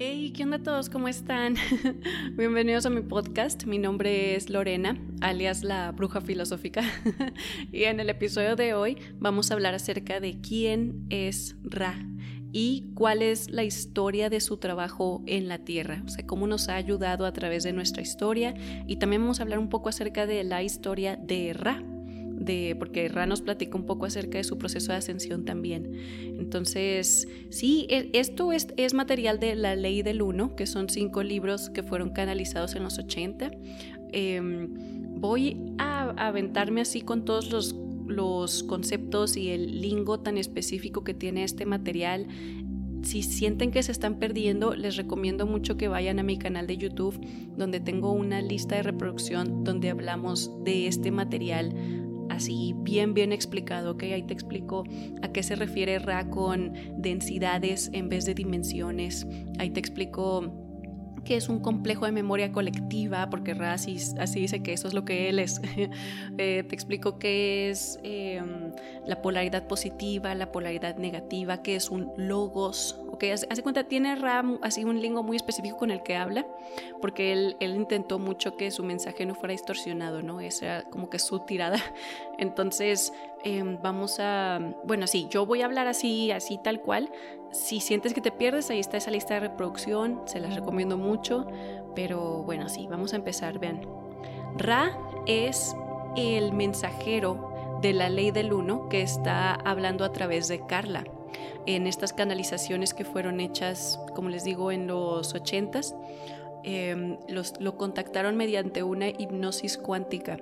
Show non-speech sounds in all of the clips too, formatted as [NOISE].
Hey, ¿qué onda todos? ¿Cómo están? [LAUGHS] Bienvenidos a mi podcast. Mi nombre es Lorena, alias la bruja filosófica. [LAUGHS] y en el episodio de hoy vamos a hablar acerca de quién es Ra y cuál es la historia de su trabajo en la Tierra, o sea, cómo nos ha ayudado a través de nuestra historia y también vamos a hablar un poco acerca de la historia de Ra, de, porque Ra nos platica un poco acerca de su proceso de ascensión también. Entonces, sí, e, esto es, es material de La Ley del Uno, que son cinco libros que fueron canalizados en los 80. Em, voy a aventarme así con todos los los conceptos y el lingo tan específico que tiene este material. Si sienten que se están perdiendo, les recomiendo mucho que vayan a mi canal de YouTube, donde tengo una lista de reproducción donde hablamos de este material así bien bien explicado, ¿ok? Ahí te explico a qué se refiere Ra con densidades en vez de dimensiones. Ahí te explico que es un complejo de memoria colectiva, porque Rassi así dice que eso es lo que él es. [LAUGHS] Eh, te explico qué es em, la polaridad positiva, la polaridad negativa, qué es un logos. Okay, hace, cuenta, tiene Ram así un lingo muy específico con el que habla, porque él, él intentó mucho que su mensaje no fuera distorsionado, ¿no? Esa era como que su tirada. [LAUGHS] Entonces, Em, vamos a, bueno, sí, yo voy a hablar así, así tal cual. Si sientes que te pierdes, ahí está esa lista de reproducción, se las recomiendo mucho, pero bueno, sí, vamos a empezar, vean. Ra es el mensajero de la ley del uno que está hablando a través de Carla en estas canalizaciones que fueron hechas, como les digo, en los ochentas. Em, lo contactaron mediante una hipnosis cuántica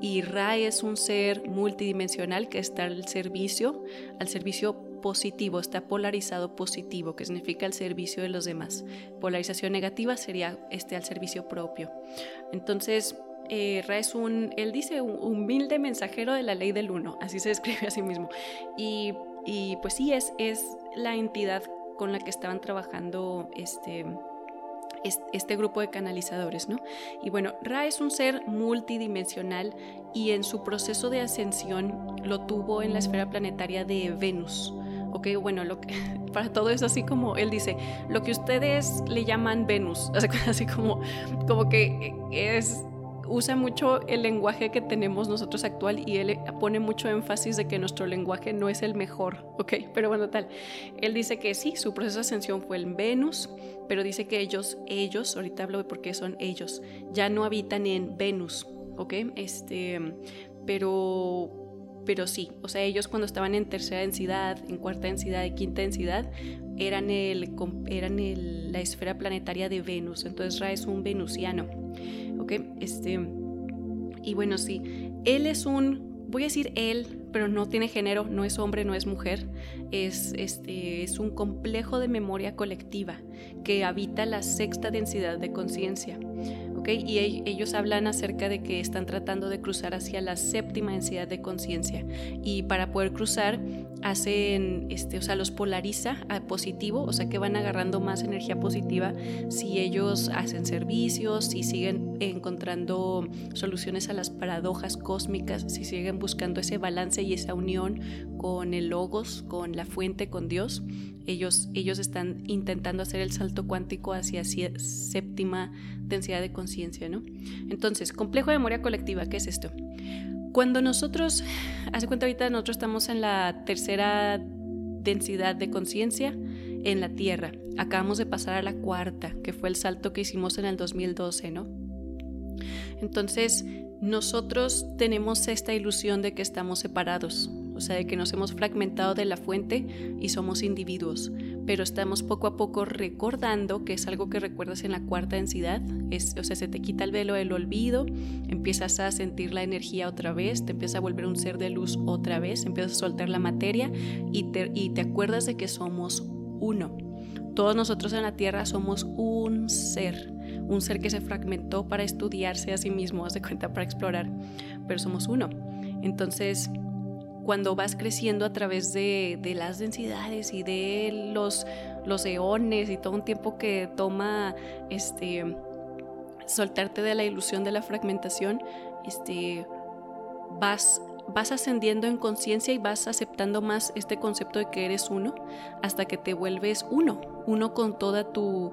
y Ra es un ser multidimensional que está al servicio, al servicio positivo, está polarizado positivo, que significa al servicio de los demás. Polarización negativa sería este al servicio propio. Entonces, eh, Ra es un, él dice, un humilde mensajero de la ley del uno, así se [LAUGHS] describe a sí mismo. Y, y pues sí, es, es la entidad con la que estaban trabajando este, este grupo de canalizadores, ¿no? Y bueno, Ra es un ser multidimensional y en su proceso de ascensión lo tuvo en la esfera planetaria de Venus. Ok, bueno, lo que, [LAUGHS] para todo eso así como él dice, lo que ustedes le llaman Venus, [LAUGHS] así como, como que es usa mucho el lenguaje que tenemos nosotros actual y él pone mucho énfasis de que nuestro lenguaje no es el mejor, [LAUGHS] ¿ok? Pero bueno, tal. Él dice que sí, su proceso de ascensión fue en Venus, pero dice que ellos, ellos, ahorita hablo de por qué son ellos, ya no habitan en Venus, ¿ok? Este, pero pero sí, o sea, ellos cuando estaban en tercera densidad, en cuarta densidad y quinta densidad, eran, el, eran la esfera planetaria de Venus, entonces Ra es un venusiano. Este, y bueno, sí, él es un, voy a decir él, pero no tiene género, no es hombre, no es mujer, es, este, es un complejo de memoria colectiva que habita la sexta densidad de conciencia. Y ellos hablan acerca de que están tratando de cruzar hacia la séptima densidad de conciencia y para poder cruzar hacen, este, o sea, los polariza a positivo, o sea que van agarrando más energía positiva si ellos hacen servicios, si siguen encontrando soluciones a las paradojas cósmicas, si siguen buscando ese balance y esa unión con el logos, con la fuente, con Dios. Ellos, ellos están intentando hacer el salto cuántico hacia séptima densidad de conciencia, ¿no? Entonces, complejo de memoria colectiva, ¿qué es esto? Cuando nosotros, [SIGHS] hace cuenta ahorita, nosotros estamos en la tercera densidad de conciencia en la Tierra. Acabamos de pasar a la cuarta, que fue el salto que hicimos en el 2012, ¿no? Entonces, nosotros tenemos esta ilusión de que estamos separados, o sea, de que nos hemos fragmentado de la fuente y somos individuos, pero estamos poco a poco recordando, que es algo que recuerdas en la cuarta densidad, es, o sea, se te quita el velo del olvido, empiezas a sentir la energía otra vez, te empieza a volver un ser de luz otra vez, empiezas a soltar la materia y te, y te acuerdas de que somos uno. Todos nosotros en la Tierra somos un ser, un ser que se fragmentó para estudiarse a sí mismo, haz de cuenta, para explorar, pero somos uno. Entonces, cuando vas creciendo a través de, las densidades y de los, eones y todo un tiempo que toma este, soltarte de la ilusión de la fragmentación, este, vas, vas ascendiendo en conciencia y vas aceptando más este concepto de que eres uno hasta que te vuelves uno, uno con toda tu,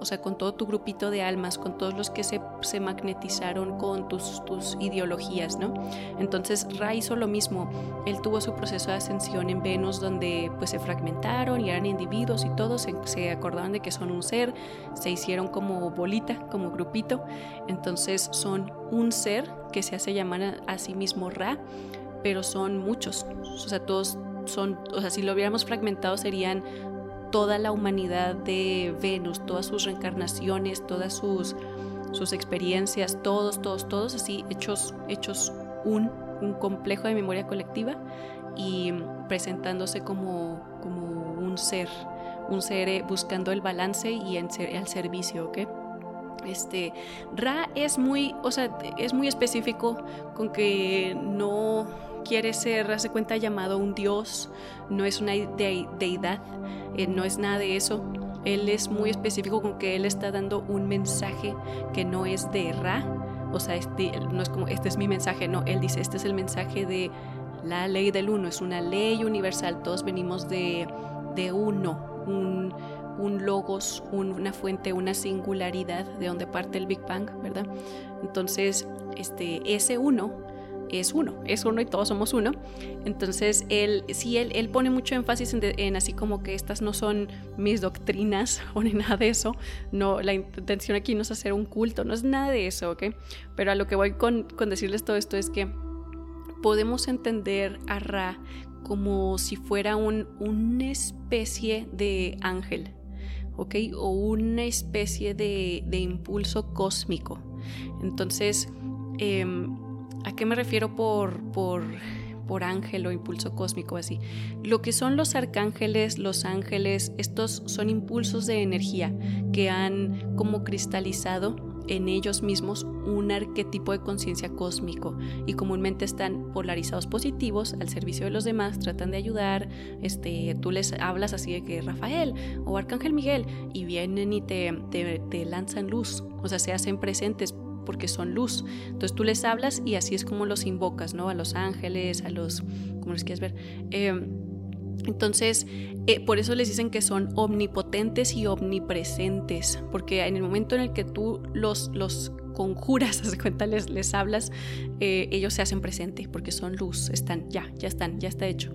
o sea, con todo tu grupito de almas, con todos los que se, se magnetizaron con tus, tus ideologías, ¿no? Entonces Ra hizo lo mismo, él tuvo su proceso de ascensión en Venus donde pues se fragmentaron y eran individuos y todos se, se acordaban de que son un ser, se hicieron como bolita, como grupito, entonces son un ser que se hace llamar a, sí mismo Ra, pero son muchos, o sea, todos son, o sea, si lo hubiéramos fragmentado serían toda la humanidad de Venus, todas sus reencarnaciones, todas sus, sus experiencias, todos, todos, todos así hechos, hechos un, un complejo de memoria colectiva y presentándose como, como un ser, un ser eh, buscando el balance y en, al servicio. Este, Ra es muy, o sea, es muy específico con que no quiere ser, hace cuenta, llamado un dios, no es una deidad, eh, no es nada de eso. Él es muy específico con que él está dando un mensaje que no es de Ra, o sea, este, no es como, este es mi mensaje, no, él dice, este es el mensaje de la ley del uno, es una ley universal, todos venimos de, de uno, un, un logos, una fuente, una singularidad de donde parte el Big Bang, ¿verdad? Entonces, este, ese uno es uno, es uno y todos somos uno. Entonces, él, sí, él, él pone mucho énfasis en, así como que estas no son mis doctrinas [LAUGHS] o ni nada de eso. No, la intención aquí no es hacer un culto, no es nada de eso, ¿ok? Pero a lo que voy con, con decirles todo esto es que podemos entender a Ra como si fuera un, una especie de ángel, ¿ok? O una especie de, impulso cósmico. Entonces, em, ¿a qué me refiero por, por, por ángel o impulso cósmico así? Lo que son los arcángeles, los ángeles, estos son impulsos de energía que han como cristalizado en ellos mismos un arquetipo de conciencia cósmico y comúnmente están polarizados positivos al servicio de los demás, tratan de ayudar, este, tú les hablas así de que Rafael o Arcángel Miguel y vienen y te, te, lanzan luz, o sea, se hacen presentes porque son luz. Entonces tú les hablas y así es como los invocas, ¿no? A los ángeles, a los, como les quieres ver. Eh, entonces, eh, por eso les dicen que son omnipotentes y omnipresentes, porque en el momento en el que tú los, los conjuras, [LAUGHS] de cuenta, les, les hablas, eh, ellos se hacen presente, porque son luz, están, ya, ya están, ya está hecho.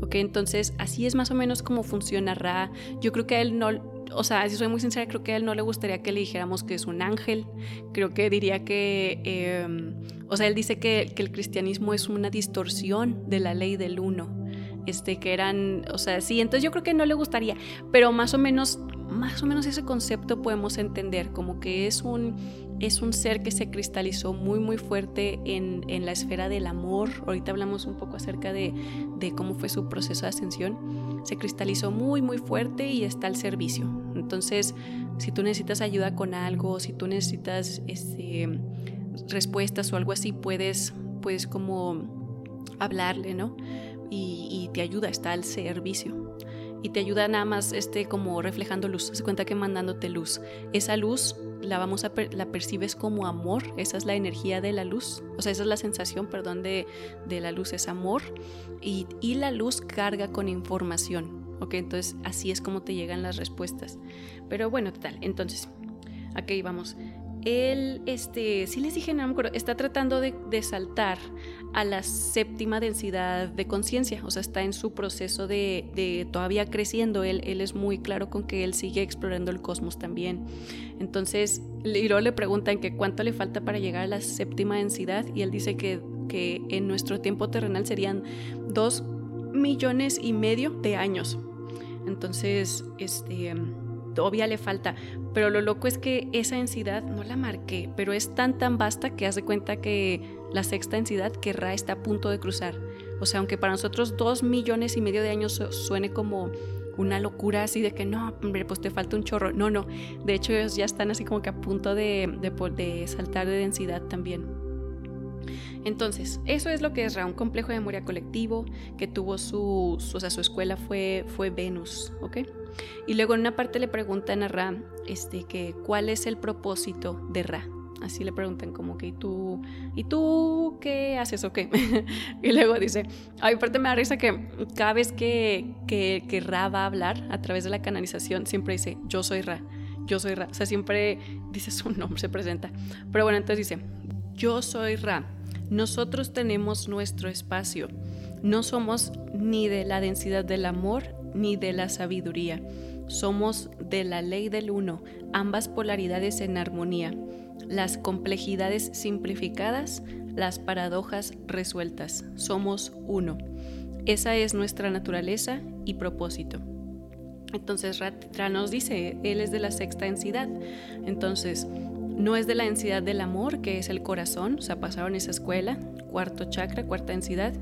Ok, entonces así es más o menos como funciona Ra. Yo creo que a él no, o sea, si soy muy sincera, creo que a él no le gustaría que le dijéramos que es un ángel. Creo que diría que, em, o sea, él dice que, que el cristianismo es una distorsión de la ley del uno este, que eran, o sea, sí, entonces yo creo que no le gustaría, pero más o menos, más o menos ese concepto podemos entender, como que es un, es un ser que se cristalizó muy, muy fuerte en, en la esfera del amor. Ahorita hablamos un poco acerca de, de, cómo fue su proceso de ascensión. Se cristalizó muy, muy fuerte y está al servicio. Entonces, si tú necesitas ayuda con algo, si tú necesitas este, respuestas o algo así, puedes, puedes como hablarle, ¿no? y, te ayuda, está al servicio. Y te ayuda nada más este, como reflejando luz. Se cuenta que mandándote luz. Esa luz la vamos a la percibes como amor, esa es la energía de la luz, o sea, esa es la sensación, perdón, de, de la luz, es amor, y, y, la luz carga con información, ¿ok? Entonces así es como te llegan las respuestas. Pero bueno, tal, entonces, aquí vamos él, este, sí les dije, no me acuerdo, está tratando de, saltar a la séptima densidad de conciencia, o sea, está en su proceso de, todavía creciendo, él, él, es muy claro con que él sigue explorando el cosmos también. Entonces, y luego le preguntan que cuánto le falta para llegar a la séptima densidad y él dice que, que en nuestro tiempo terrenal serían dos millones y medio de años. Entonces, este todavía le falta, pero lo loco es que esa densidad no la marqué, pero es tan tan vasta que hace cuenta que la sexta densidad que Ra está a punto de cruzar. O sea, aunque para nosotros dos millones y medio de años suene como una locura así de que no, hombre, pues te falta un chorro. No, no. De hecho, ellos ya están así como que a punto de, de saltar de densidad también. Entonces, eso es lo que es Ra, un complejo de memoria colectivo que tuvo su, o sea, su escuela fue, fue Venus, ¿ok? Y luego en una parte le preguntan a Ra, este, que cuál es el propósito de Ra. Así le preguntan como que, ¿y tú, ¿y tú qué haces o qué? [LAUGHS] y luego dice, ay, aparte me da risa que cada vez que, que, que Ra va a hablar a través de la canalización, siempre dice, yo soy Ra yo soy Ra. O sea, siempre dice su [LAUGHS] nombre, se presenta. Pero bueno, entonces dice, yo soy Ra. Nosotros tenemos nuestro espacio. No somos ni de la densidad del amor ni de la sabiduría. Somos de la ley del uno, ambas polaridades en armonía, las complejidades simplificadas, las paradojas resueltas. Somos uno. Esa es nuestra naturaleza y propósito. Entonces Ra nos dice, él es de la sexta densidad. Entonces, no es de la densidad del amor, que es el corazón, o sea, pasaron esa escuela, cuarto chakra, cuarta densidad.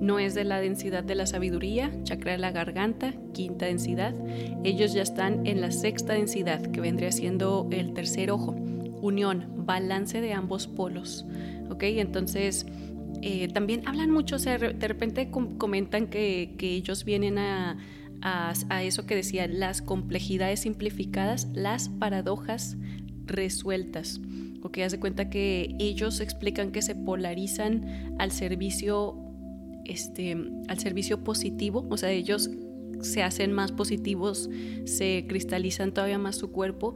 No es de la densidad de la sabiduría, chakra de la garganta, quinta densidad. Ellos ya están en la sexta densidad, que vendría siendo el tercer ojo. Unión, balance de ambos polos. ¿Ok? Entonces, eh, también hablan mucho, o sea, de repente comentan que, que ellos vienen a a, eso que decía, las complejidades simplificadas, las paradojas resueltas. Ok, haz de cuenta que ellos explican que se polarizan al servicio, este, al servicio positivo, o sea, ellos se hacen más positivos, se cristalizan todavía más su cuerpo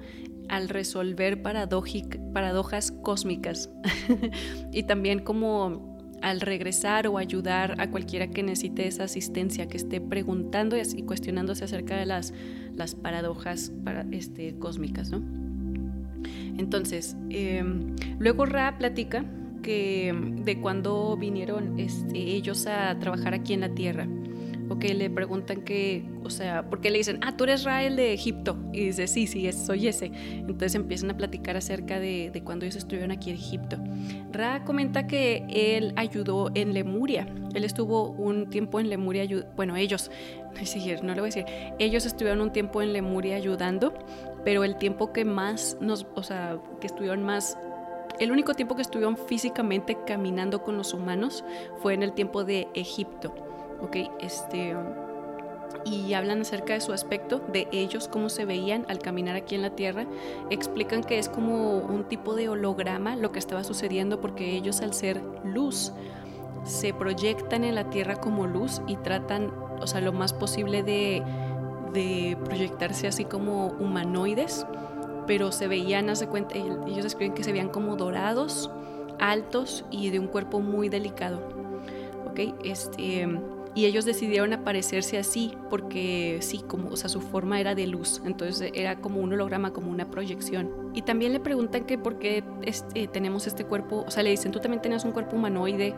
al resolver paradojas cósmicas. [LAUGHS] y también como al regresar o ayudar a cualquiera que necesite esa asistencia, que esté preguntando y cuestionándose acerca de las, las paradojas para, este, cósmicas. ¿no? Entonces, em, luego Ra platica que de cuando vinieron este, ellos a trabajar aquí en la Tierra o que le preguntan que, o sea, porque le dicen, ah, tú eres Rael de Egipto. Y dice, sí, sí, soy ese. Entonces empiezan a platicar acerca de, de cuando ellos estuvieron aquí en Egipto. Ra comenta que él ayudó en Lemuria. Él estuvo un tiempo en Lemuria, bueno, ellos, [LAUGHS] no le voy a decir, ellos estuvieron un tiempo en Lemuria ayudando, pero el tiempo que más nos, o sea, que estuvieron más el único tiempo que estuvieron físicamente caminando con los humanos fue en el tiempo de Egipto. ¿ok? Este, y hablan acerca de su aspecto, de ellos, cómo se veían al caminar aquí en la Tierra. Explican que es como un tipo de holograma lo que estaba sucediendo porque ellos al ser luz se proyectan en la Tierra como luz y tratan, o sea, lo más posible de, de proyectarse así como humanoides, pero se veían, hace cuenta, ellos escriben que se veían como dorados, altos y de un cuerpo muy delicado. ¿Ok? Este y ellos decidieron aparecerse así porque sí, como, o sea, su forma era de luz, entonces era como un holograma, como una proyección. Y también le preguntan que por qué este, tenemos este cuerpo, o sea, le dicen, tú también tenías un cuerpo humanoide,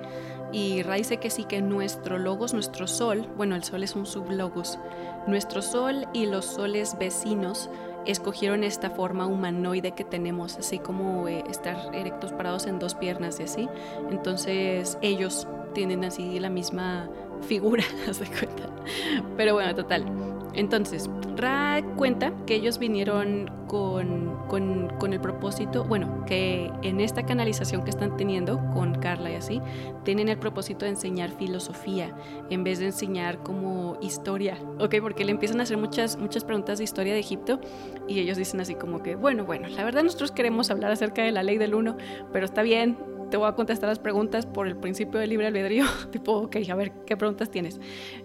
y Ra dice que sí, que nuestro logos, nuestro sol, bueno, el sol es un sublogos, nuestro sol y los soles vecinos escogieron esta forma humanoide que tenemos, así como eh, estar erectos parados en dos piernas y así. Entonces ellos tienen así la misma figura, [LAUGHS] de cuenta. Pero bueno, total. Entonces, Ra cuenta que ellos vinieron con, con, el propósito, bueno, que en esta canalización que están teniendo con Carla y así, tienen el propósito de enseñar filosofía en vez de enseñar como historia, ¿ok? Porque le empiezan a hacer muchas, muchas preguntas de historia de Egipto y ellos dicen así como que, bueno, bueno, la verdad nosotros queremos hablar acerca de la ley del uno, pero está bien, te voy a contestar las preguntas por el principio del libre albedrío, [LAUGHS] tipo, ok, a ver, ¿qué preguntas tienes?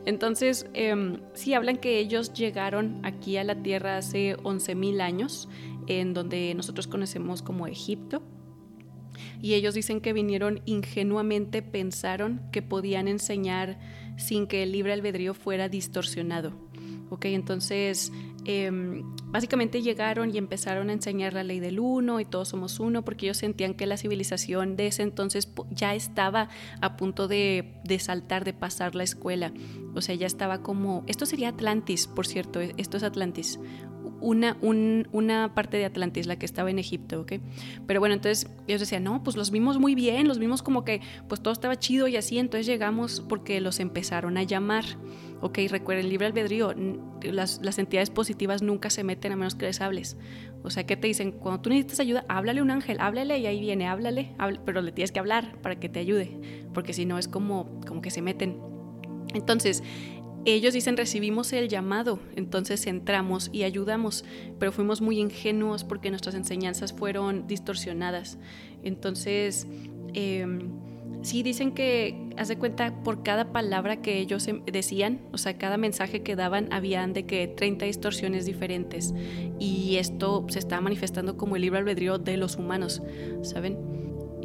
Entonces, eh, sí, hablan que ellos llegaron aquí a la Tierra hace 11.000 años, en donde nosotros conocemos como Egipto, y ellos dicen que vinieron ingenuamente, pensaron que podían enseñar sin que el libre albedrío fuera distorsionado. Ok, entonces Em, básicamente llegaron y empezaron a enseñar la ley del uno y todos somos uno porque ellos sentían que la civilización de ese entonces ya estaba a punto de, de, saltar, de pasar la escuela. O sea, ya estaba como... Esto sería Atlantis, por cierto, e, esto es Atlantis. Una, una, parte de Atlantis, la que estaba en Egipto, ¿ok? Pero bueno, entonces ellos decían, no, pues los vimos muy bien, los vimos como que pues todo estaba chido y así, entonces llegamos porque los empezaron a llamar. Ok, recuerden, el libre albedrío, las, las, entidades positivas nunca se meten a menos que les hables. O sea, ¿qué te dicen? Cuando tú necesitas ayuda, háblale a un ángel, háblale y ahí viene, háblale, pero le tienes que hablar para que te ayude, porque si no es como, como que se meten. Entonces, ellos dicen recibimos el llamado, entonces entramos y ayudamos, pero fuimos muy ingenuos porque nuestras enseñanzas fueron distorsionadas. Entonces, eh, sí dicen que haz de cuenta, por cada palabra que ellos em, decían, o sea, cada mensaje que daban, habían de que 30 distorsiones diferentes. Y esto se estaba manifestando como el libre albedrío de los humanos, ¿saben?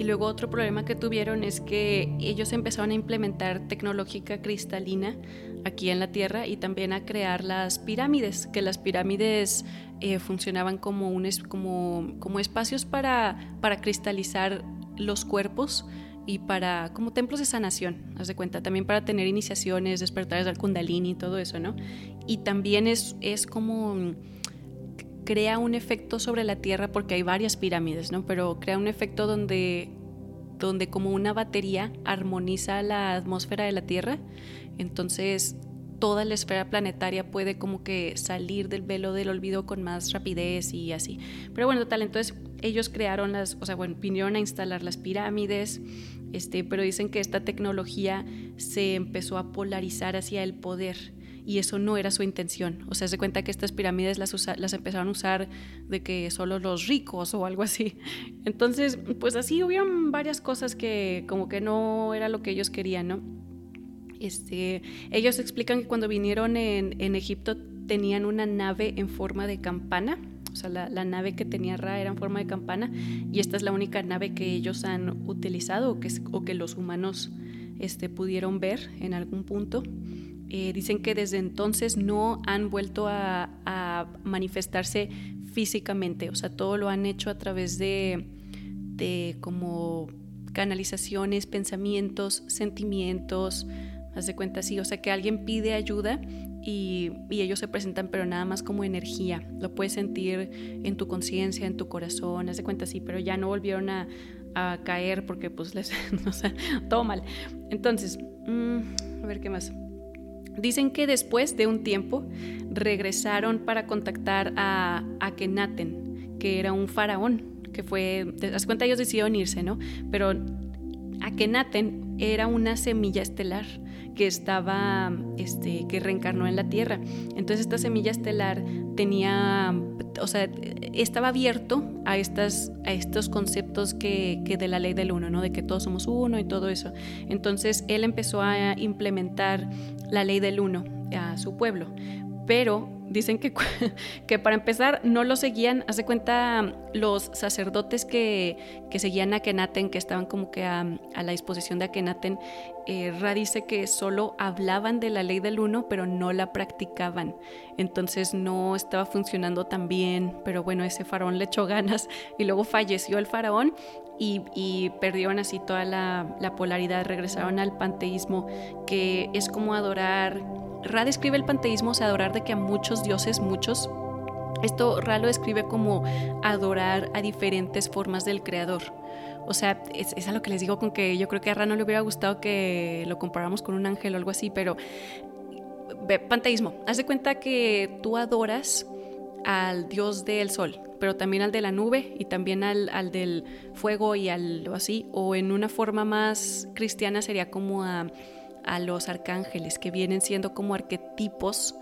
Y luego otro problema que tuvieron es que ellos empezaron a implementar tecnológica cristalina aquí en la Tierra y también a crear las pirámides, que las pirámides eh, funcionaban como, un, como, como espacios para, para cristalizar los cuerpos y para como templos de sanación, haz de cuenta, también para tener iniciaciones, despertares del kundalini y todo eso, ¿no? Y también es, es como crea un efecto sobre la Tierra porque hay varias pirámides, ¿no? Pero crea un efecto donde donde como una batería armoniza la atmósfera de la Tierra, entonces toda la esfera planetaria puede como que salir del velo del olvido con más rapidez y así. Pero bueno, total, entonces ellos crearon las, o sea, vinieron a instalar las pirámides, este, pero dicen que esta tecnología se empezó a polarizar hacia el poder y eso no era su intención. O sea, se cuenta que estas pirámides las, las empezaron a usar de que solo los ricos o algo así. [LAUGHS] Entonces, pues así hubieron varias cosas que como que no era lo que ellos querían, ¿no? Este, ellos explican que cuando vinieron en, en Egipto tenían una nave en forma de campana o sea, la, nave que tenía Ra era en forma de campana y esta es la única nave que ellos han utilizado o que, o que los humanos este, pudieron ver en algún punto. Eh, dicen que desde entonces no han vuelto a, manifestarse físicamente, o sea, todo lo han hecho a través de, como canalizaciones, pensamientos, sentimientos, haz de cuenta así, o sea, que alguien pide ayuda y, ellos se presentan, pero nada más como energía. Lo puedes sentir en tu conciencia, en tu corazón, haz de cuenta así, pero ya no volvieron a, caer porque pues les, [LAUGHS] no sé, todo mal. Entonces, mm, a ver qué más. Dicen que después de un tiempo regresaron para contactar a Akenaten, que era un faraón, que fue, haz cuenta ellos decidieron irse, ¿no? Pero Akenaten era una semilla estelar que estaba, este, que reencarnó en la Tierra. Entonces esta semilla estelar tenía, o sea, estaba abierto a, estas, a estos conceptos que, que de la ley del uno, ¿no? De que todos somos uno y todo eso. Entonces él empezó a implementar la ley del uno a su pueblo, pero dicen que, [LAUGHS] que para empezar no lo seguían, hace cuenta los sacerdotes que, que seguían a Kenaten, que estaban como que a, la disposición de Akenaten, eh, Ra dice que solo hablaban de la ley del uno, pero no la practicaban. Entonces no estaba funcionando tan bien, pero bueno, ese faraón le echó ganas [LAUGHS] y luego falleció el faraón y, perdieron así toda la, polaridad, regresaron al panteísmo, que es como adorar Ra describe el panteísmo, o sea, adorar de que a muchos dioses, muchos. Esto Ra lo describe como adorar a diferentes formas del creador. O sea, es, es, a lo que les digo con que yo creo que a Ra no le hubiera gustado que lo comparáramos con un ángel o algo así, pero panteísmo, haz de cuenta que tú adoras al dios del sol, pero también al de la nube y también al, al del fuego y al así, o en una forma más cristiana sería como a a los arcángeles, que vienen siendo como arquetipos,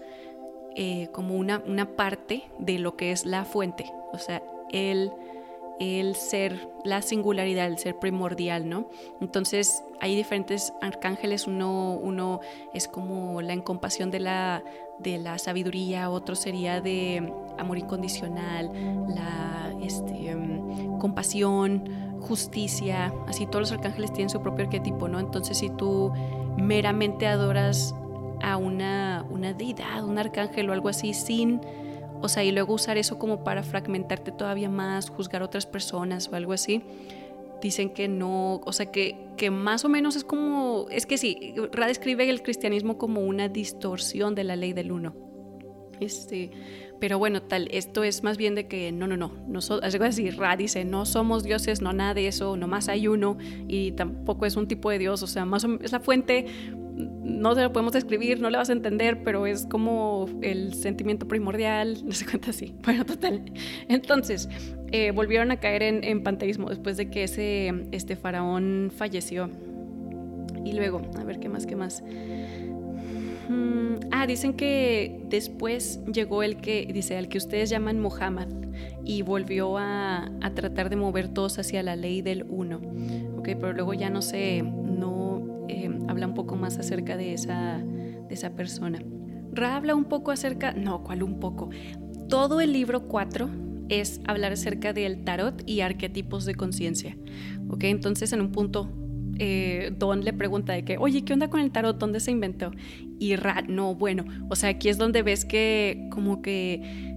eh, como una, una parte de lo que es la fuente, o sea, el, el ser, la singularidad, el ser primordial, ¿no? Entonces hay diferentes arcángeles, uno, uno es como la incompasión de la, de la sabiduría, otro sería de amor incondicional, la este, em, compasión, justicia, así todos los arcángeles tienen su propio arquetipo, ¿no? Entonces si tú meramente adoras a una, una deidad, un arcángel o algo así, sin, o sea, y luego usar eso como para fragmentarte todavía más, juzgar otras personas o algo así, dicen que no, o sea, que, que más o menos es como, es que sí, Ra describe el cristianismo como una distorsión de la ley del uno. Este, pero bueno, tal, esto es más bien de que no, no, no, no so, algo así, Ra dice, no somos dioses, no nada de eso, nomás hay uno y tampoco es un tipo de dios, o sea, más o, es la fuente, no se lo podemos describir, no le vas a entender, pero es como el sentimiento primordial, [LAUGHS] no se cuenta así. Bueno, total. Entonces, eh, volvieron a caer en, en, panteísmo después de que ese este faraón falleció. Y luego, a ver qué más, qué más. Mm, ah, dicen que después llegó el que, dice, al que ustedes llaman Mohammed y volvió a, tratar de mover todos hacia la ley del uno. Ok, pero luego ya no sé, no, eh, habla un poco más acerca de esa, de esa persona. Ra habla un poco acerca, no, ¿cuál un poco? Todo el libro 4 es hablar acerca del tarot y arquetipos de conciencia. ¿Ok? Entonces en un punto eh, Don le pregunta de que, oye, ¿qué onda con el tarot? ¿Dónde se inventó? Y Ra, no, bueno, o sea, aquí es donde ves que como que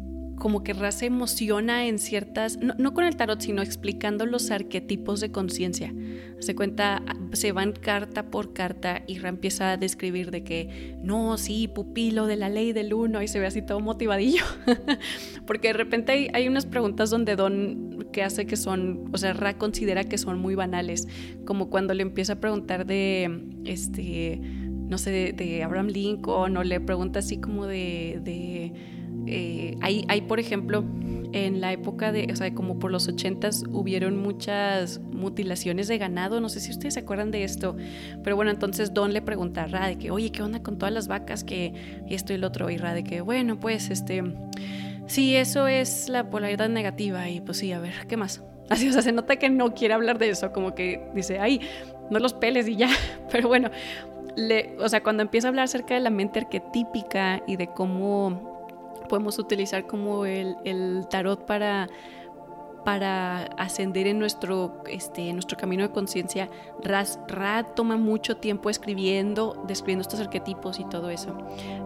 como que Ra se emociona en ciertas, no, con el tarot, sino explicando los arquetipos de conciencia. Se cuenta, se van carta por carta y Ra empieza a describir de que, no, sí, pupilo de la ley del uno, y se ve así todo motivadillo. [LAUGHS] Porque de repente hay, hay, unas preguntas donde Don que hace que son, o sea, Ra considera que son muy banales, como cuando le empieza a preguntar de, este, no sé, de, Abraham Lincoln, o le pregunta así como de eh, hay, hay, por ejemplo, en la época de, o sea, como por los ochentas hubieron muchas mutilaciones de ganado, no sé si ustedes se acuerdan de esto, pero bueno, entonces Don le pregunta a Ra de que, oye, ¿qué onda con todas las vacas que esto y el otro? Y Ra de que, bueno, pues, este, sí, eso es la polaridad negativa y pues sí, a ver, ¿qué más? [LAUGHS] Así, o sea, se nota que no quiere hablar de eso, como que dice, ay, no los peles y ya, [LAUGHS] pero bueno, o sea, cuando empieza a hablar acerca de la mente arquetípica y de cómo podemos utilizar como el, el tarot para para ascender en nuestro, este, nuestro camino de conciencia. Ra toma mucho tiempo escribiendo, describiendo estos arquetipos y todo eso.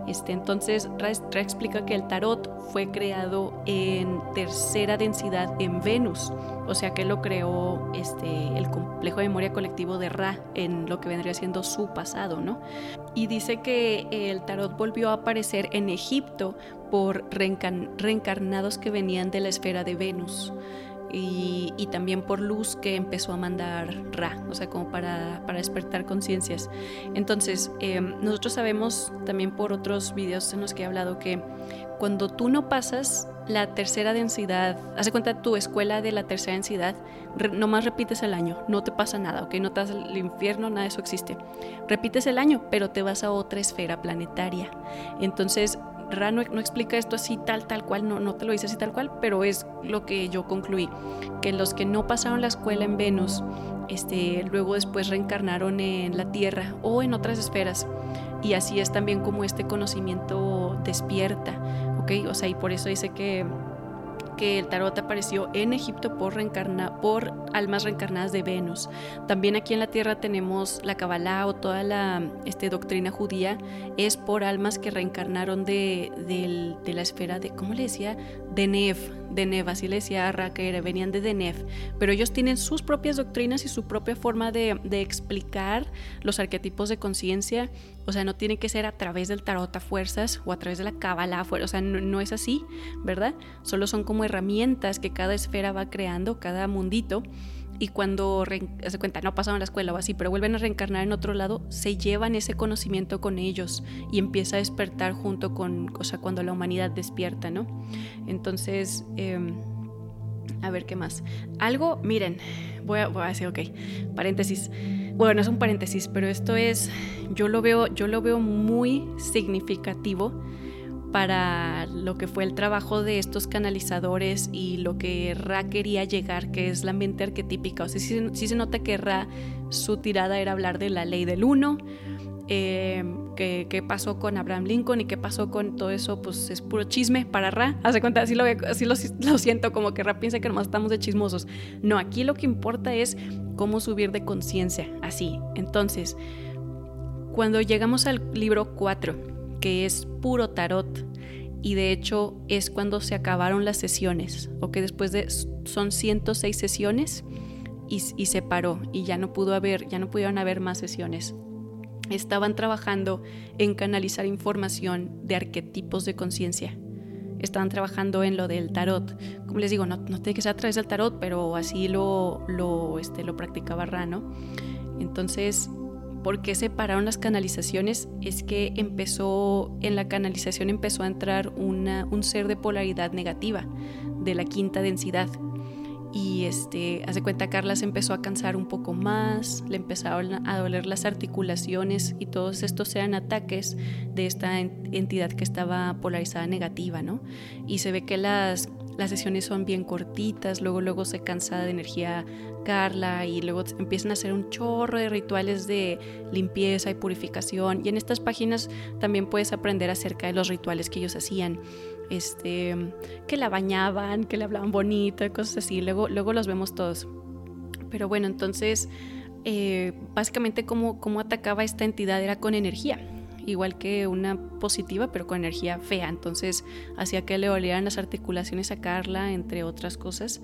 Este, entonces, Ra, explica que el tarot fue creado en tercera densidad en Venus, o sea que lo creó este, el complejo de memoria colectivo de Ra en lo que vendría siendo su pasado, ¿no? Y dice que el tarot volvió a aparecer en Egipto por reencarnados que venían de la esfera de Venus y, también por luz que empezó a mandar Ra, o sea, como para, despertar conciencias. Entonces, em, nosotros sabemos también por otros videos en los que he hablado que cuando tú no pasas la tercera densidad, hace cuenta tu escuela de la tercera densidad, nomás repites el año, no te pasa nada, ¿ok? No te vas al infierno, nada de eso existe. Repites el año, pero te vas a otra esfera planetaria. Entonces, Ra no, explica esto así tal, tal cual, no, no te lo dice así tal cual, pero es lo que yo concluí, que los que no pasaron la escuela en Venus, este, luego después reencarnaron en la Tierra o en otras esferas. Y así es también como este conocimiento despierta, ¿ok? O sea, y por eso dice que que el tarot apareció en Egipto por, almas reencarnadas de Venus. También aquí en la Tierra tenemos la Kabbalah o toda la este, doctrina judía, es por almas que reencarnaron de, de, la esfera de, ¿cómo le decía? De Nev, de Nev, así le decía a que venían de Nev, pero ellos tienen sus propias doctrinas y su propia forma de, de explicar los arquetipos de conciencia o sea, no tiene que ser a través del tarot a fuerzas o a través de la cábala, o sea, no, es así, ¿verdad? Solo son como herramientas que cada esfera va creando, cada mundito. Y cuando se cuenta, no pasaron a la escuela o así, pero vuelven a reencarnar en otro lado, se llevan ese conocimiento con ellos y empieza a despertar junto con, o sea, cuando la humanidad despierta, ¿no? Entonces, em, a ver qué más. Algo, miren, voy a, voy a decir, ok, paréntesis bueno, no es un paréntesis, pero esto es, yo lo veo, yo lo veo muy significativo para lo que fue el trabajo de estos canalizadores y lo que Ra quería llegar, que es la mente arquetípica. O sea, sí, se nota que Ra, su tirada era hablar de la ley del uno, eh, qué, pasó con Abraham Lincoln y qué pasó con todo eso, pues es puro chisme para Ra. Hace cuenta, así, lo, siento, como que Ra piensa que nomás estamos de chismosos. No, aquí lo que importa es cómo subir de conciencia, así. Entonces, cuando llegamos al libro 4, que es puro tarot, y de hecho es cuando se acabaron las sesiones, o que después de, son 106 sesiones, y, y se paró, y ya no pudo haber, ya no pudieron haber más sesiones estaban trabajando en canalizar información de arquetipos de conciencia. Estaban trabajando en lo del tarot. Como les digo, no, no tiene que ser a través del tarot, pero así lo, lo, este, lo practicaba Rano. Entonces, ¿por qué separaron las canalizaciones? Es que empezó, en la canalización empezó a entrar una, un ser de polaridad negativa, de la quinta densidad, y este, hace cuenta Carla se empezó a cansar un poco más, le empezaron a doler las articulaciones y todos estos eran ataques de esta entidad que estaba polarizada negativa, ¿no? Y se ve que las, las sesiones son bien cortitas, luego luego se cansa de energía Carla y luego empiezan a hacer un chorro de rituales de limpieza y purificación y en estas páginas también puedes aprender acerca de los rituales que ellos hacían. Este, que la bañaban, que le hablaban bonito, cosas así, luego, luego los vemos todos. Pero bueno, entonces eh, básicamente cómo, cómo atacaba esta entidad era con energía igual que una positiva, pero con energía fea. Entonces hacía que le olieran las articulaciones a Carla, entre otras cosas.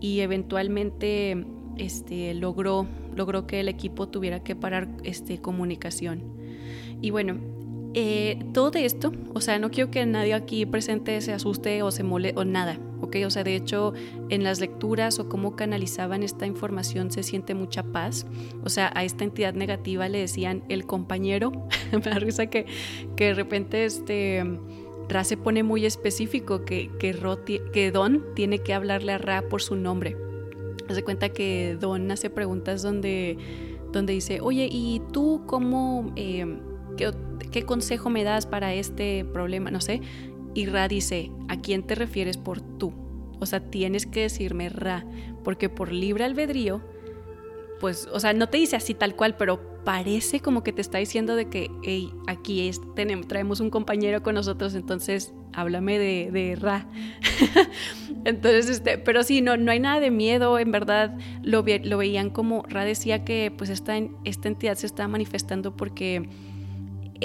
Y eventualmente este, logró, logró que el equipo tuviera que parar este, comunicación. Y bueno, eh, todo esto, o sea, no quiero que nadie aquí presente se asuste o se mole o nada, ¿ok? O sea, de hecho, en las lecturas o cómo canalizaban esta información se siente mucha paz. O sea, a esta entidad negativa le decían el compañero. [LAUGHS] Me da risa que, que de repente este. Ra se pone muy específico que, que, que Don tiene que hablarle a Ra por su nombre. Hace cuenta que Don hace preguntas donde, donde dice, oye, ¿y tú cómo, eh, qué, consejo me das para este problema? No sé. Y Ra dice, ¿a quién te refieres por tú? O sea, tienes que decirme Ra, porque por libre albedrío, pues, o sea, no te dice así tal cual, pero parece como que te está diciendo de que, hey, aquí tenemos, traemos un compañero con nosotros, entonces háblame de, Ra. [LAUGHS] entonces, este, pero sí, no, no hay nada de miedo, en verdad lo, lo veían como Ra decía que pues esta, esta entidad se está manifestando porque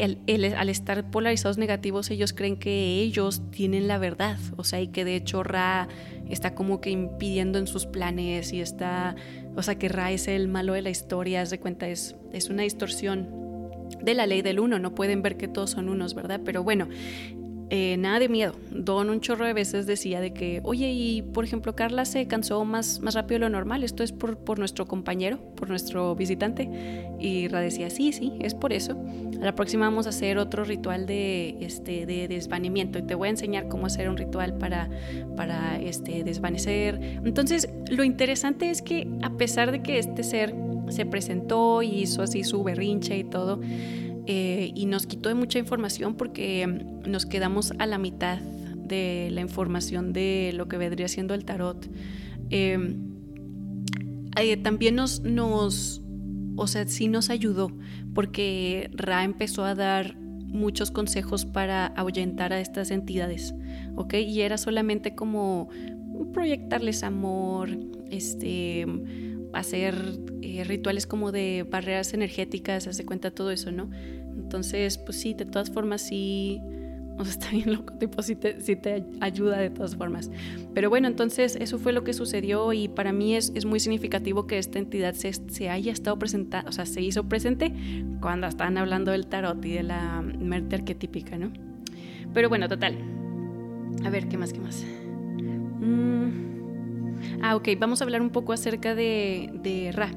al estar polarizados negativos, ellos creen que ellos tienen la verdad, o sea, y que de hecho Ra está como que impidiendo en sus planes y está, o sea, que Ra es el malo de la historia, haz de cuenta, es, es una distorsión de la ley del uno, no pueden ver que todos son unos, ¿verdad? Pero bueno, eh, nada de miedo. Don un chorro de veces decía de que, oye, y por ejemplo, Carla se cansó más, más rápido de lo normal, esto es por, por nuestro compañero, por nuestro visitante. Y Ra decía, sí, sí, es por eso. A la próxima vamos a hacer otro ritual de, este, de desvanecimiento y te voy a enseñar cómo hacer un ritual para, para este, desvanecer. Entonces, lo interesante es que a pesar de que este ser se presentó y hizo así su berrinche y todo, eh, y nos quitó de mucha información porque nos quedamos a la mitad de la información de lo que vendría siendo el tarot. Em, eh, también nos, nos, o sea, sí nos ayudó porque Ra empezó a dar muchos consejos para ahuyentar a estas entidades, ¿ok? Y era solamente como proyectarles amor, este, hacer eh, rituales como de barreras energéticas, hace cuenta todo eso, ¿no? Entonces, pues sí, de todas formas sí, [LAUGHS] o sea, está bien loco, tipo, sí te, te ayuda de todas formas. Pero bueno, entonces eso fue lo que sucedió y para mí es, es muy significativo que esta entidad se, se haya estado presentando, o sea, se hizo presente cuando estaban hablando del tarot y de la muerte arquetípica, ¿no? Pero bueno, total. A ver, ¿qué más, qué más? Mm. Ah, ok, vamos a hablar un poco acerca de, de Ra.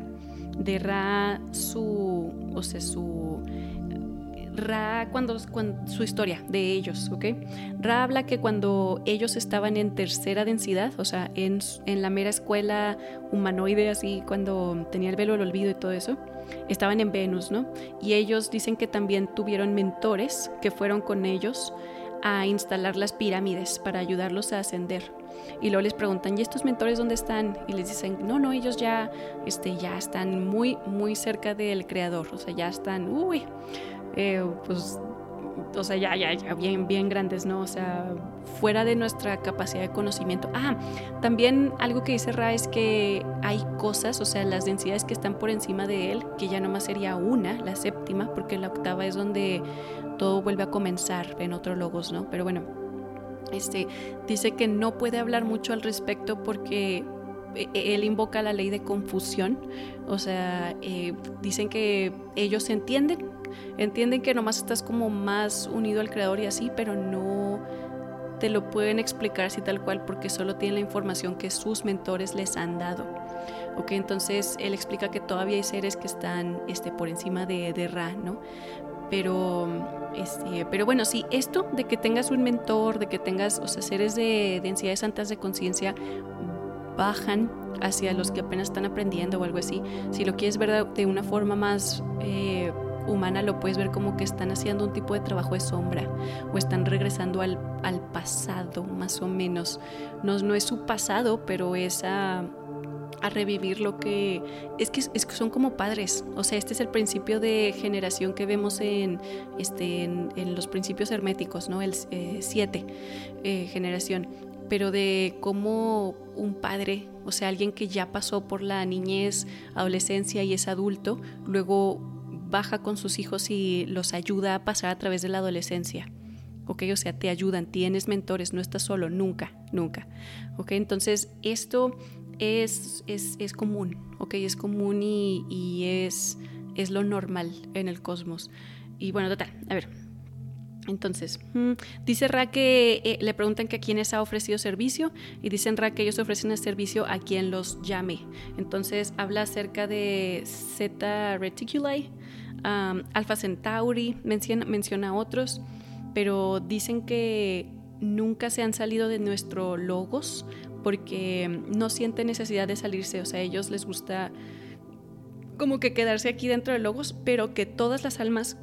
De Ra, su, o sea, su... Ra, cuando, su historia de ellos, ¿ok? Ra habla que cuando ellos estaban en tercera densidad, o sea, en, en la mera escuela humanoide, así, cuando tenía el velo del olvido y todo eso, estaban en Venus, ¿no? Y ellos dicen que también tuvieron mentores que fueron con ellos a instalar las pirámides para ayudarlos a ascender. Y luego les preguntan, ¿y estos mentores dónde están? Y les dicen, no, no, ellos ya, este, ya están muy, muy cerca del creador, o sea, ya están, uy, eh, pues, o sea, ya, ya, ya, bien, bien grandes, ¿no? O sea, fuera de nuestra capacidad de conocimiento. Ah, también algo que dice Ra es que hay cosas, o sea, las densidades que están por encima de él, que ya nomás sería una, la séptima, porque la octava es donde todo vuelve a comenzar en otro logos, ¿no? Pero bueno, este, dice que no puede hablar mucho al respecto porque eh, él invoca la ley de confusión, o sea, eh, dicen que ellos entienden, entienden que nomás estás como más unido al creador y así, pero no te lo pueden explicar así tal cual porque solo tienen la información que sus mentores les han dado. Ok, entonces él explica que todavía hay seres que están este, por encima de, de Ra, ¿no? Pero, este, pero bueno, sí, esto de que tengas un mentor, de que tengas, o sea, seres de densidades santas de conciencia bajan hacia los que apenas están aprendiendo o algo así. Si lo quieres ver de una forma más eh, humana lo puedes ver como que están haciendo un tipo de trabajo de sombra o están regresando al, al pasado, más o menos. No, es su pasado, pero es a a revivir lo que es que, son como padres. O sea, este es el principio de generación que vemos en, este, en, los principios herméticos, ¿no? El 7 eh, eh, generación. Pero de cómo un padre, o sea, alguien que ya pasó por la niñez, adolescencia y es adulto, luego baja con sus hijos y los ayuda a pasar a través de la adolescencia. ¿ok? O sea, te ayudan, tienes mentores, no estás solo, nunca, nunca, ¿ok? Entonces, esto es, es, común, ¿ok? Es común y, es, es lo normal en el cosmos. Y bueno, total, a ver, entonces, mm, dice Ra que eh, le preguntan que a quiénes ha ofrecido servicio y dicen Ra que ellos ofrecen el servicio a quien los llame. Entonces habla acerca de Zeta Reticuli, Alpha Centauri, menciona, menciona otros, pero dicen que nunca se han salido de nuestro logos porque no sienten necesidad de salirse, o sea, a ellos les gusta como que quedarse aquí dentro de Logos, pero que todas las almas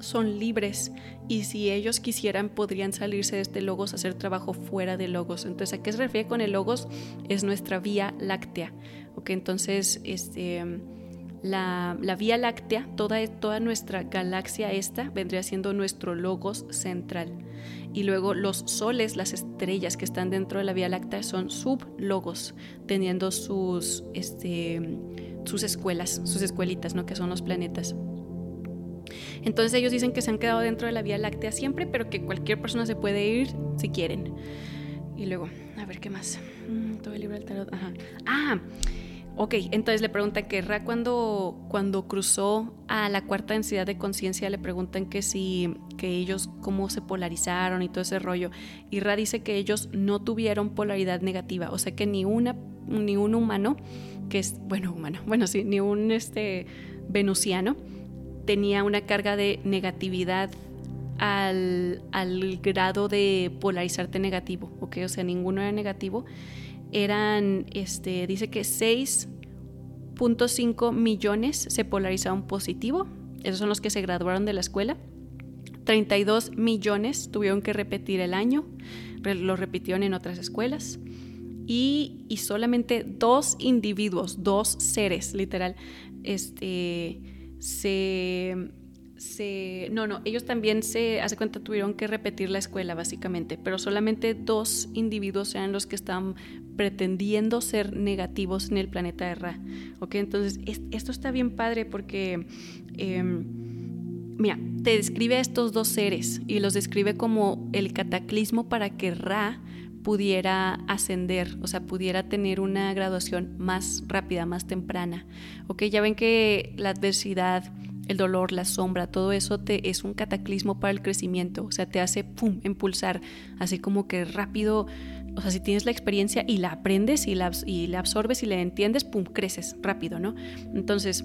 son libres y si ellos quisieran podrían salirse de este Logos hacer trabajo fuera de Logos. Entonces, ¿a qué se refiere con el Logos? Es nuestra vía láctea. ¿ok? Entonces, este, la, la Vía Láctea, toda, toda nuestra galaxia esta, vendría siendo nuestro Logos central y luego los soles, las estrellas que están dentro de la Vía Láctea son sublogos, teniendo sus, este, sus escuelas, sus escuelitas, ¿no? que son los planetas. Entonces ellos dicen que se han quedado dentro de la Vía Láctea siempre, pero que cualquier persona se puede ir si quieren. Y luego, a ver qué más. Mm, todo el libro del tarot. Ajá. Ah, Ok, entonces le preguntan que Ra cuando, cuando cruzó a la cuarta densidad de conciencia le preguntan que si que ellos cómo se polarizaron y todo ese rollo. Y Ra dice que ellos no tuvieron polaridad negativa, o sea que ni una ni un humano que es bueno humano, [LAUGHS] bueno sí, ni un este venusiano tenía una carga de negatividad al, al grado de polarizarte negativo, ok, o sea ninguno era negativo eran, este, dice que 6.5 millones se polarizaron positivo, esos son los que se graduaron de la escuela. 32 millones tuvieron que repetir el año, lo repitieron en otras escuelas. Y, y solamente dos individuos, dos seres, literal, este, se se... No, no, ellos también se, hace cuenta, tuvieron que repetir la escuela básicamente, pero solamente dos individuos eran los que estaban pretendiendo ser negativos en el planeta de Ra. ¿Ok? Entonces, esto está bien padre porque... Em, mira, te describe a estos dos seres y los describe como el cataclismo para que Ra pudiera ascender, o sea, pudiera tener una graduación más rápida, más temprana. Ok, ya ven que la adversidad el dolor, la sombra, todo eso te es un cataclismo para el crecimiento, o sea, te hace pum, impulsar, así como que rápido, o sea, si tienes la experiencia y la aprendes y la, y la absorbes y la entiendes, pum, creces rápido, ¿no? Entonces,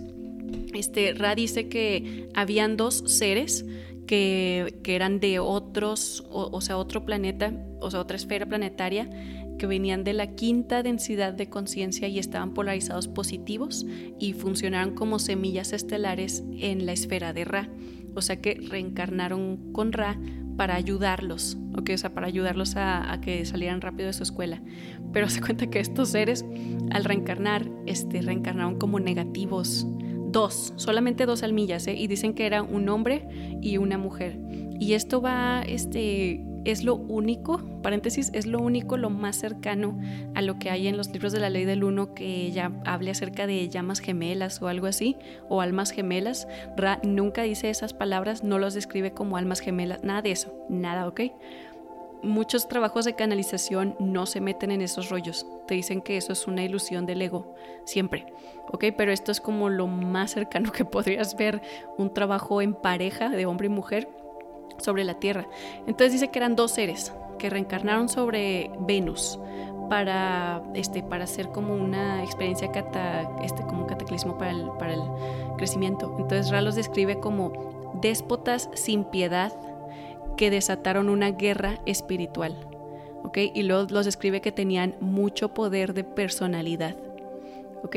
este Ra dice que habían dos seres que, eran de otros, o, o sea, otro planeta, o sea, otra esfera planetaria, que venían de la quinta densidad de conciencia y estaban polarizados positivos y funcionaron como semillas estelares en la esfera de Ra. O sea que reencarnaron con Ra para ayudarlos, o sea, para ayudarlos a, que salieran rápido de su escuela. Pero [LAUGHS] se cuenta que estos seres, al reencarnar, este, reencarnaron como negativos. Dos, solamente dos almillas, ¿eh? y dicen que era un hombre y una mujer. Y esto va, este, es lo único, paréntesis, es lo único, lo más cercano a lo que hay en los libros de la ley del uno que ya hable acerca de llamas gemelas o algo así, o almas gemelas. Ra nunca dice esas palabras, no los describe como almas gemelas, nada de eso, nada, ¿ok? Muchos trabajos de canalización no se meten en esos rollos, te dicen que eso es una ilusión del ego, siempre, ¿ok? Pero esto es como lo más cercano que [LAUGHS] podrías ver un trabajo en pareja de hombre y mujer sobre la Tierra. Entonces dice que eran dos seres que reencarnaron sobre Venus para, este, para hacer como una experiencia cata, este, como un cataclismo para el, para el crecimiento. Entonces Ra los describe como déspotas sin piedad que desataron una guerra espiritual. ¿ok? Y luego los describe que tenían mucho poder de personalidad. ¿ok?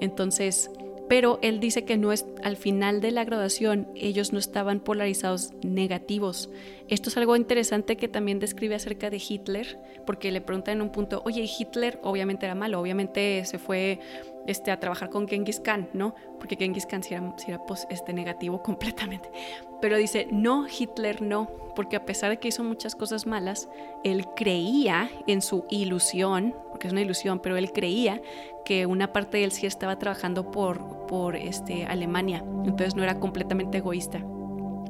Entonces, pero él dice que no es al final de la graduación ellos no estaban polarizados negativos. Esto es algo interesante que también describe acerca de Hitler, porque le preguntan en un punto, oye, Hitler obviamente era malo, obviamente se fue este, a trabajar con Genghis Khan, ¿no? Porque Genghis Khan sí era, pues, este, negativo [LAUGHS] completamente. Pero dice, no, Hitler no, porque a pesar de que hizo muchas cosas malas, él creía en su ilusión, porque es una ilusión, pero él creía que una parte de él sí estaba trabajando por, por este, Alemania, entonces no era completamente egoísta.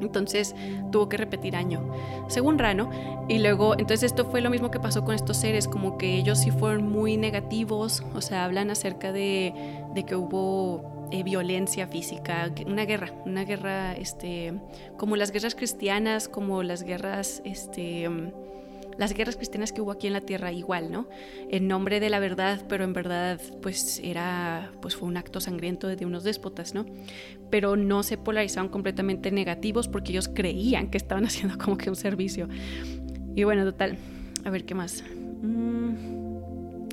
Entonces tuvo que repetir año, según Rano. Y luego, entonces esto fue lo mismo que pasó con estos seres, como que ellos sí fueron muy negativos, o sea, hablan acerca de, que hubo eh, violencia física, una guerra, una guerra, este, como las guerras cristianas, como las guerras, este las guerras cristianas que hubo aquí en la tierra igual, ¿no? En nombre de la verdad, pero en verdad pues era pues fue un acto sangriento de unos déspotas, ¿no? Pero no se polarizaron completamente negativos porque ellos creían que estaban [LAUGHS] haciendo como que un servicio. Y bueno, total, a ver qué más. Mm.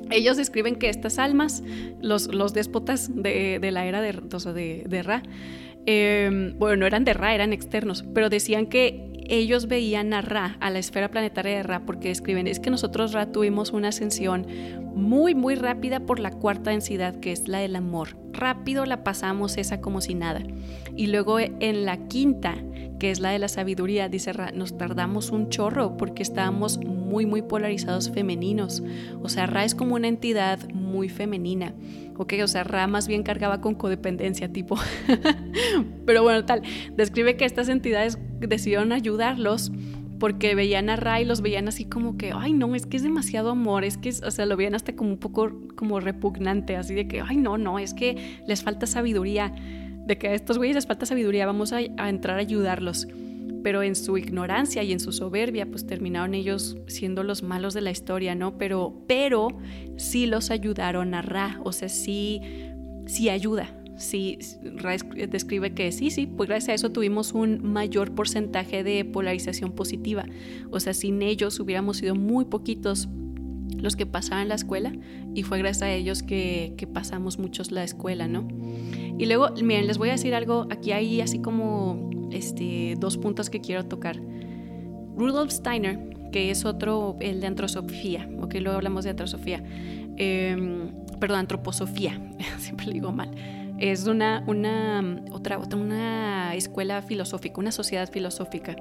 Ellos escriben que estas almas, los, los déspotas de, la era de, de, de Ra, em, bueno, no eran de Ra, eran externos, pero decían que ellos veían a Ra, a la esfera planetaria de Ra, porque escriben, es que nosotros Ra tuvimos una ascensión muy, muy rápida por la cuarta densidad, que es la del amor. Rápido la pasamos esa como si nada. Y luego en la quinta, que es la de la sabiduría, dice Ra, nos tardamos un chorro porque estábamos muy, muy polarizados femeninos. O sea, Ra es como una entidad muy femenina. Ok, o sea, Ra más bien cargaba con codependencia, tipo. [LAUGHS] Pero bueno, tal, describe que estas entidades decidieron ayudarlos porque veían a Ra y los veían así como que, ay no, es que es demasiado amor, es que, o sea, lo veían hasta como un poco como repugnante, así de que, ay no, no, es que les falta sabiduría, de que a estos güeyes les falta sabiduría, vamos a, a entrar a ayudarlos. Pero en su ignorancia y en su soberbia, pues terminaron ellos siendo los malos de la historia, ¿no? Pero, pero sí los ayudaron a Ra, o sea, sí, sí ayuda, sí, describe que sí, sí, pues gracias a eso tuvimos un mayor porcentaje de polarización positiva. O sea, sin ellos hubiéramos sido muy poquitos los que pasaban la escuela y fue gracias a ellos que, pasamos muchos la escuela, ¿no? Y luego, miren, les voy a decir algo, aquí hay así como este, dos puntos que quiero tocar. Rudolf Steiner, que es otro, el de antroposofía, ok, luego hablamos de antroposofía, em, perdón, antroposofía, [LAUGHS] siempre digo mal es una, una, otra, una escuela filosófica, una sociedad filosófica.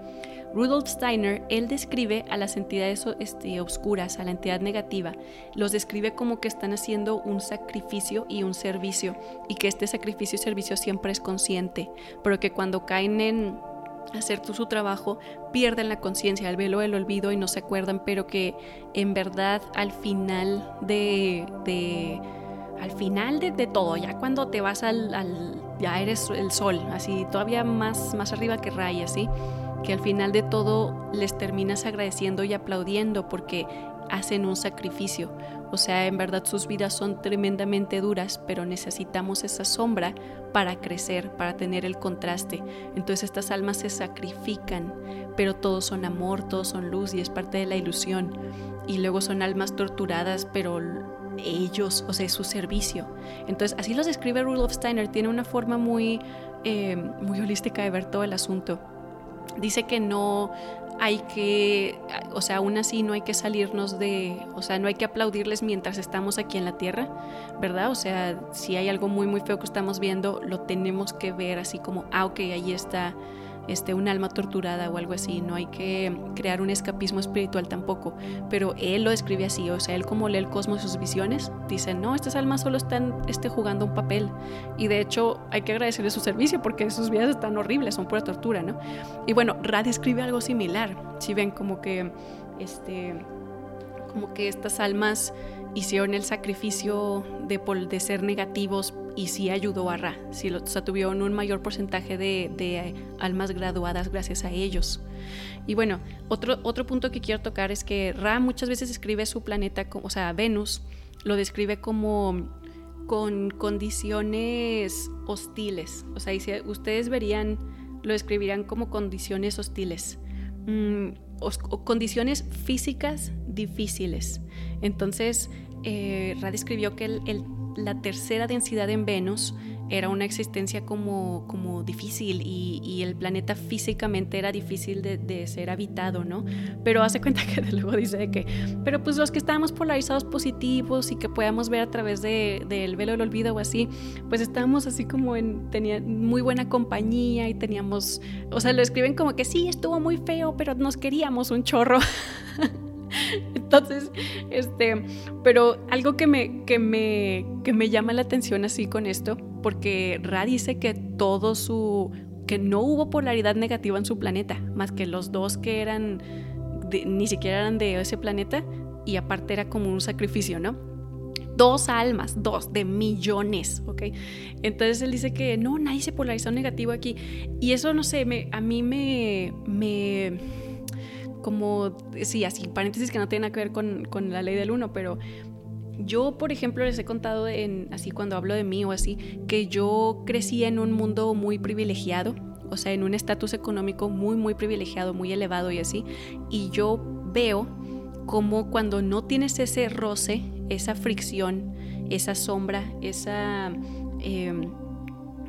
Rudolf Steiner, él describe a las entidades este, oscuras, a la entidad negativa, los describe como que están haciendo un sacrificio y un servicio, y que este sacrificio y servicio siempre es consciente, pero que cuando caen en hacer su trabajo, pierden la conciencia, el velo del olvido y no se acuerdan, pero que en verdad al final de al final de, todo, ya cuando te vas al, ya eres el sol, así todavía más, más arriba que Ray, así, que al final de todo les terminas agradeciendo y aplaudiendo porque hacen un sacrificio. O sea, en verdad sus vidas son tremendamente duras, pero necesitamos esa sombra para crecer, para tener el contraste. Entonces estas almas se sacrifican, pero todos son amor, todos son luz y es parte de la ilusión. Y luego son almas torturadas, pero ellos, o sea, su servicio. Entonces, así los describe Rudolf Steiner, tiene una forma muy, eh, muy holística de ver todo el asunto. Dice que no hay que, o sea, aún así no hay que salirnos de, o sea, no hay que aplaudirles mientras estamos aquí en la tierra, ¿verdad? O sea, si hay algo muy, muy feo que estamos viendo, lo tenemos que ver así como, ah, ok, ahí está este, un alma torturada o algo así, no hay que crear un escapismo espiritual tampoco, pero él lo describe así, o sea, él como lee el cosmos sus visiones, dice, no, estas almas solo están este, jugando un papel y de hecho hay que agradecerle su servicio porque sus vidas están horribles, son pura tortura, ¿no? Y bueno, Ra describe algo similar, si ven como que, este, como que estas almas hicieron el sacrificio de, de ser negativos y sí ayudó a Ra, sí, o sea, tuvieron un mayor porcentaje de, almas graduadas gracias a ellos. Y bueno, otro, otro punto que quiero tocar es que Ra muchas veces escribe su planeta, o sea, Venus, lo describe como con condiciones hostiles. O sea, dice, ustedes verían, lo escribirían como condiciones hostiles. Mm, o, condiciones físicas difíciles. Entonces, eh, Ra describió que el la tercera densidad en Venus era una existencia como, como difícil y, y el planeta físicamente era difícil de, de, ser habitado, ¿no? Pero hace cuenta que [LAUGHS] luego dice que, pero pues los que estábamos polarizados positivos y que podíamos ver a través del de, velo del olvido o así, pues estábamos así como en, tenía muy buena compañía y teníamos, o sea, lo escriben como que sí, estuvo muy feo, pero nos queríamos un chorro. [LAUGHS] [LAUGHS] Entonces, este, pero algo que me, que me, que me llama la atención así con esto, porque Ra dice que todo su, que no hubo polaridad negativa en su planeta, más que los dos que eran, ni siquiera eran de ese planeta, y aparte era como un sacrificio, ¿no? Dos almas, dos, de millones, ¿ok? Entonces él dice que no, nadie se polarizó negativo aquí. Y eso, no sé, me, a mí me, me como, sí, así, paréntesis que no tiene nada que ver con, con la ley del uno, pero yo, por ejemplo, les he contado en, así cuando hablo de mí o así, que yo crecí en un mundo muy privilegiado, o sea, en un estatus económico muy, muy privilegiado, muy elevado y así, y yo veo como cuando no tienes ese roce, esa fricción, esa sombra, esa... Eh,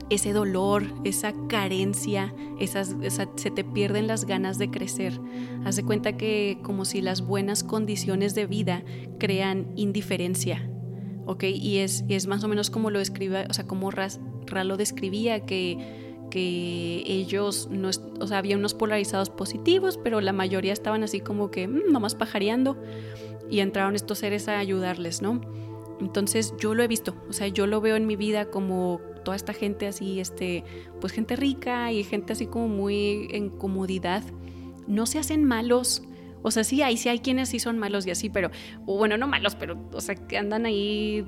ese dolor, esa carencia, esas, se te pierden las ganas de crecer. Haz de cuenta que como si las buenas condiciones de vida crean indiferencia, ¿ok? Y es, es más o menos como lo escriba, o sea, como Ras, lo describía, que, que ellos, no, o sea, había unos polarizados positivos, pero la mayoría estaban así como que mm, nomás pajareando y entraron estos seres a ayudarles, ¿no? Entonces yo lo he visto, o sea, yo lo veo en mi vida como toda esta gente así, este, pues gente rica y gente así como muy en comodidad, no se hacen malos. O sea, sí hay, sí hay quienes sí son malos y así, pero, bueno, no malos, pero, o sea, que andan ahí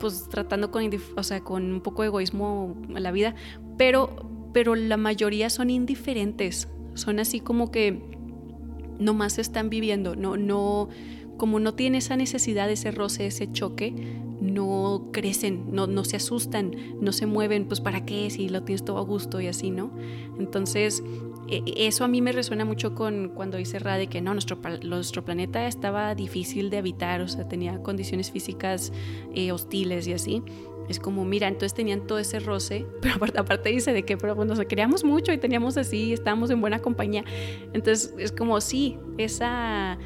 pues tratando con, o sea, con un poco de egoísmo la vida, pero, pero la mayoría son indiferentes, son así como que nomás están viviendo, no, no, como no tiene esa necesidad, ese roce, ese choque, no crecen, no, no se asustan, no se mueven, pues para qué si lo tienes todo a gusto y así, ¿no? Entonces, e, eso a mí me resuena mucho con cuando dice Ra de que no, nuestro, nuestro planeta estaba difícil de habitar, o sea, tenía condiciones físicas eh, hostiles y así. Es como, mira, entonces tenían todo ese roce, [LAUGHS] pero aparte, aparte dice de que, pero bueno, nos queríamos mucho y teníamos así, estábamos en buena compañía. Entonces, es como, sí, esa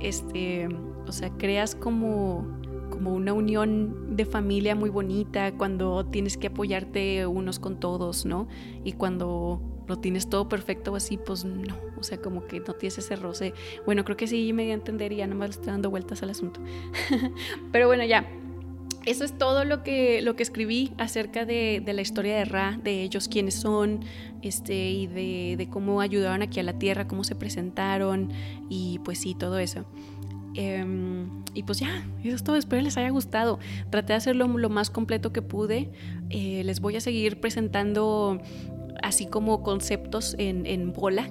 este, o sea, creas como, como una unión de familia muy bonita cuando tienes que apoyarte unos con todos, ¿no? Y cuando lo tienes todo perfecto así, pues no, o sea, como que no tienes ese roce. Bueno, creo que sí me di a entender y ya nomás estoy dando vueltas al asunto. [LAUGHS] Pero bueno, ya. Eso es todo lo que, lo que escribí acerca de, de la historia de Ra, de ellos quiénes son, este, y de, de, cómo ayudaron aquí a la Tierra, cómo se presentaron, y pues sí, todo eso. Em, y pues ya, eso es todo. Espero les haya gustado. Traté de hacerlo lo más completo que pude. Eh, les voy a seguir presentando así como conceptos en, en bola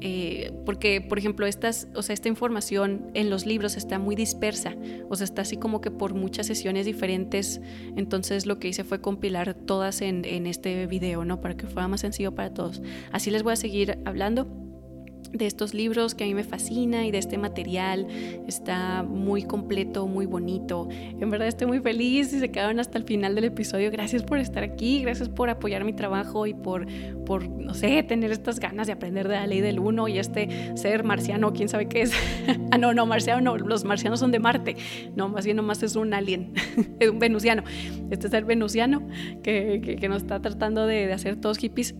eh, porque, por ejemplo, estas, o sea, esta información en los libros está muy dispersa, o sea, está así como que por muchas sesiones diferentes, entonces lo que hice fue compilar todas en, en este video, ¿no? Para que fuera más sencillo para todos. Así les voy a seguir hablando de estos libros que a mí me fascina y de este material. Está muy completo, muy bonito. En verdad estoy muy feliz y se quedaron hasta el final del episodio. Gracias por estar aquí, gracias por apoyar mi trabajo y por, por no sé, tener estas ganas de aprender de la ley del uno y este ser marciano, quién sabe qué es. [LAUGHS] ah, no, no, marciano no, los marcianos son de Marte. No, más bien nomás es un alien, [LAUGHS] es un venusiano. Este ser venusiano que, que, nos está tratando de, de hacer todos hippies.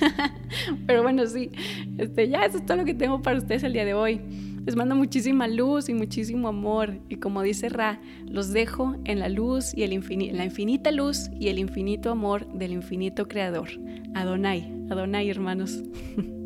[LAUGHS] Pero bueno, sí, este, ya eso es todo lo que tengo para ustedes el día de hoy. Les mando muchísima luz y muchísimo amor. Y como dice Ra, los dejo en la luz y el la infinita luz y el infinito amor del infinito creador. Adonai, Adonai, hermanos. [LAUGHS]